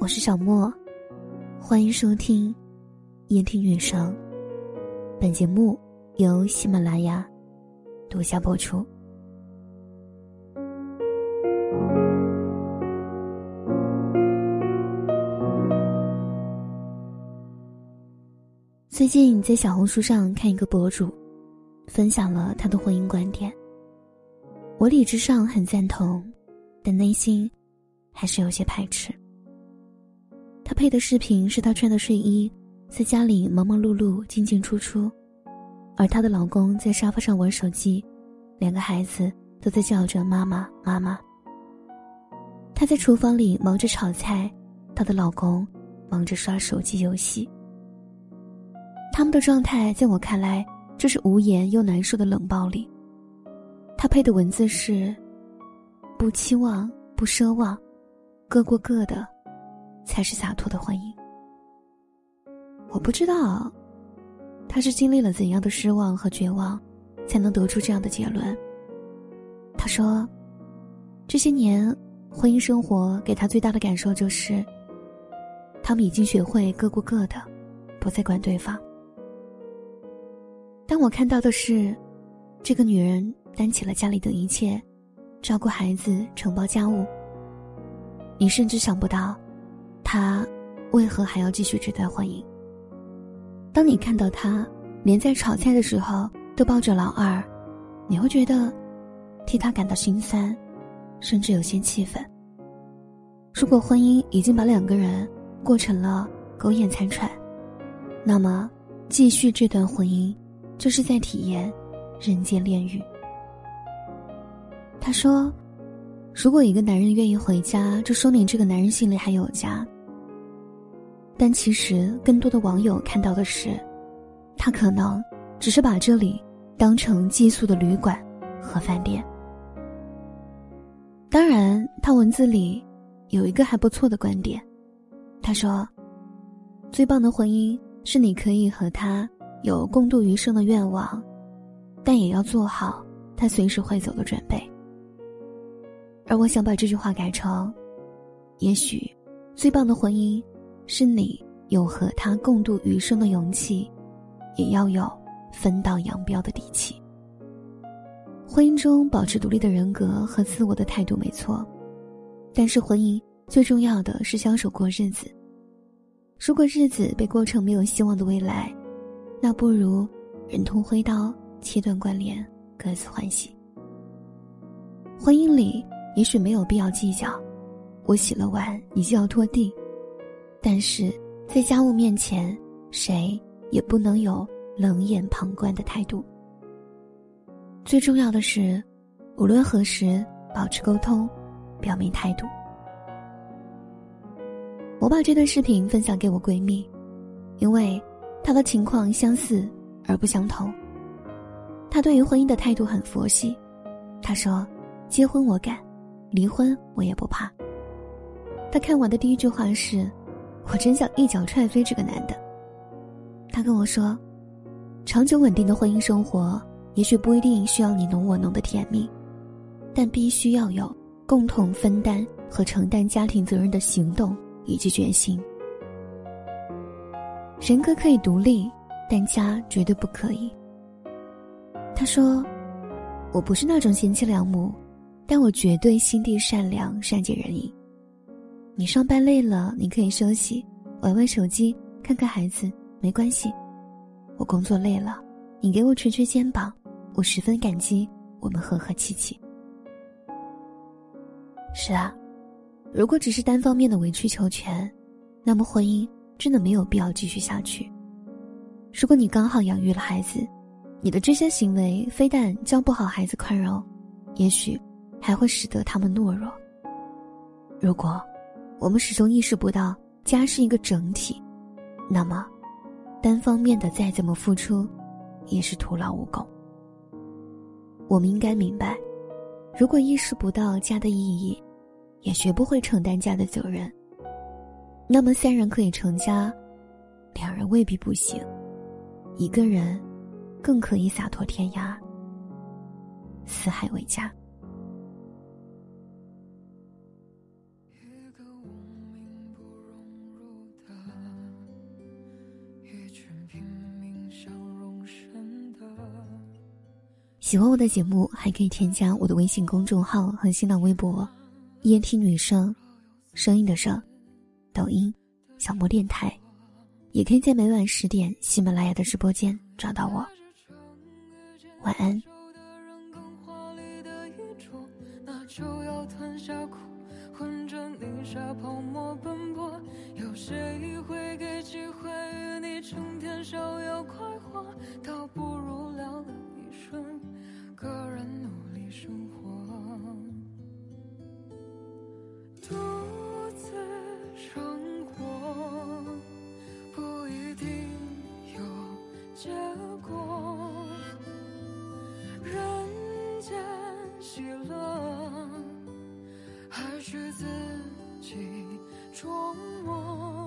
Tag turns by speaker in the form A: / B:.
A: 我是小莫，欢迎收听夜听女生。本节目由喜马拉雅独家播出。最近在小红书上看一个博主，分享了他的婚姻观点。我理智上很赞同，但内心还是有些排斥。他配的视频是他穿的睡衣，在家里忙忙碌碌进进出出，而她的老公在沙发上玩手机，两个孩子都在叫着妈妈妈妈。她在厨房里忙着炒菜，她的老公忙着刷手机游戏。他们的状态在我看来就是无言又难受的冷暴力。他配的文字是：不期望，不奢望，各过各的，才是洒脱的婚姻。我不知道，他是经历了怎样的失望和绝望，才能得出这样的结论。他说，这些年婚姻生活给他最大的感受就是，他们已经学会各过各的，不再管对方。当我看到的是，这个女人担起了家里的一切，照顾孩子，承包家务。你甚至想不到，他为何还要继续这段婚姻。当你看到他连在炒菜的时候都抱着老二，你会觉得替他感到心酸，甚至有些气愤。如果婚姻已经把两个人过成了苟延残喘，那么继续这段婚姻。就是在体验人间炼狱。他说：“如果一个男人愿意回家，就说明这个男人心里还有家。”但其实，更多的网友看到的是，他可能只是把这里当成寄宿的旅馆和饭店。当然，他文字里有一个还不错的观点，他说：“最棒的婚姻是你可以和他。”有共度余生的愿望，但也要做好他随时会走的准备。而我想把这句话改成：也许，最棒的婚姻，是你有和他共度余生的勇气，也要有分道扬镳的底气。婚姻中保持独立的人格和自我的态度没错，但是婚姻最重要的是相守过日子。如果日子被过成没有希望的未来，那不如忍痛挥刀，切断关联，各自欢喜。婚姻里也许没有必要计较，我洗了碗你就要拖地，但是在家务面前，谁也不能有冷眼旁观的态度。最重要的是，无论何时保持沟通，表明态度。我把这段视频分享给我闺蜜，因为。他的情况相似而不相同。他对于婚姻的态度很佛系，他说：“结婚我敢，离婚我也不怕。”他看完的第一句话是：“我真想一脚踹飞这个男的。”他跟我说：“长久稳定的婚姻生活，也许不一定需要你侬我侬的甜蜜，但必须要有共同分担和承担家庭责任的行动以及决心。”人格可以独立，但家绝对不可以。他说：“我不是那种贤妻良母，但我绝对心地善良、善解人意。你上班累了，你可以休息，玩玩手机，看看孩子，没关系。我工作累了，你给我捶捶肩膀，我十分感激。我们和和气气。”是啊，如果只是单方面的委曲求全，那么婚姻。真的没有必要继续下去。如果你刚好养育了孩子，你的这些行为非但教不好孩子宽容，也许还会使得他们懦弱。如果我们始终意识不到家是一个整体，那么单方面的再怎么付出，也是徒劳无功。我们应该明白，如果意识不到家的意义，也学不会承担家的责任。那么三人可以成家，两人未必不行，一个人更可以洒脱天涯，四海为家。
B: 喜欢我的节目，还可以添加我的微信公众号和新浪微博“夜听女生”，声音的声，抖音小莫电台，也可以在每晚十点喜马拉雅的直播间找到我。晚安。就要吞下苦混着泥沙泡沫奔波有谁会给机会与你成天逍遥快活？倒不如了了一瞬，个人努力生活。独自生活不一定有结果，是自己琢磨